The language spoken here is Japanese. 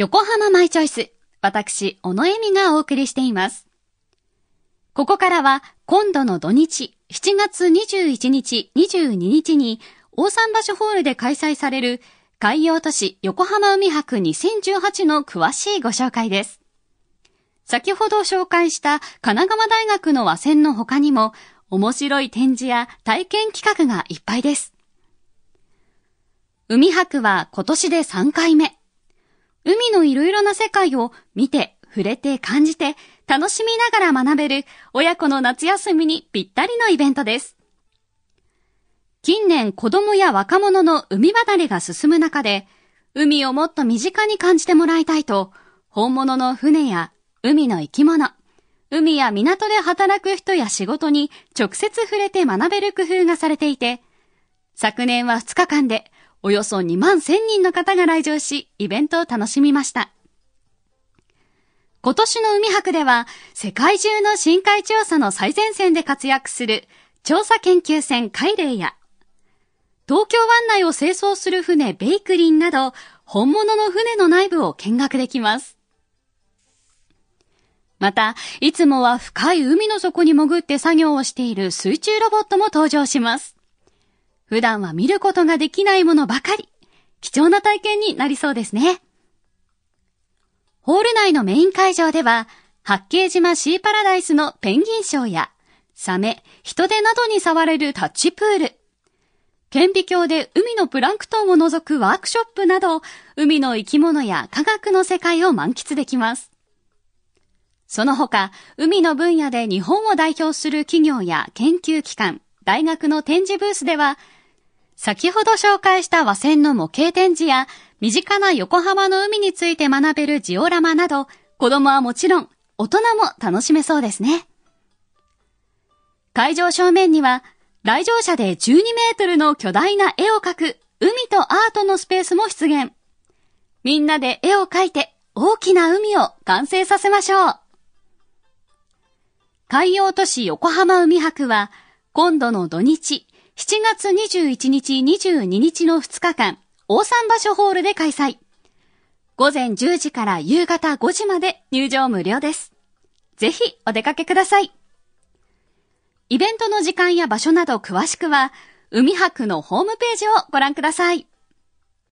横浜マイチョイス。私、小野恵美がお送りしています。ここからは、今度の土日、7月21日、22日に、大桟橋ホールで開催される、海洋都市横浜海博2018の詳しいご紹介です。先ほど紹介した神奈川大学の和船の他にも、面白い展示や体験企画がいっぱいです。海博は今年で3回目。海のいろいろな世界を見て、触れて、感じて、楽しみながら学べる親子の夏休みにぴったりのイベントです。近年子供や若者の海離れが進む中で、海をもっと身近に感じてもらいたいと、本物の船や海の生き物、海や港で働く人や仕事に直接触れて学べる工夫がされていて、昨年は2日間でおよそ2万1000人の方が来場し、イベントを楽しみました。今年の海博では、世界中の深海調査の最前線で活躍する調査研究船海霊や、東京湾内を清掃する船ベイクリンなど、本物の船の内部を見学できます。また、いつもは深い海の底に潜って作業をしている水中ロボットも登場します。普段は見ることができないものばかり、貴重な体験になりそうですね。ホール内のメイン会場では、八景島シーパラダイスのペンギンショーや、サメ、人手などに触れるタッチプール、顕微鏡で海のプランクトンを覗くワークショップなど、海の生き物や科学の世界を満喫できます。その他、海の分野で日本を代表する企業や研究機関、大学の展示ブースでは、先ほど紹介した和船の模型展示や、身近な横浜の海について学べるジオラマなど、子供はもちろん、大人も楽しめそうですね。会場正面には、来場者で12メートルの巨大な絵を描く、海とアートのスペースも出現。みんなで絵を描いて、大きな海を完成させましょう。海洋都市横浜海博は、今度の土日、7月21日22日の2日間、大桟橋ホールで開催。午前10時から夕方5時まで入場無料です。ぜひお出かけください。イベントの時間や場所など詳しくは、海博のホームページをご覧ください。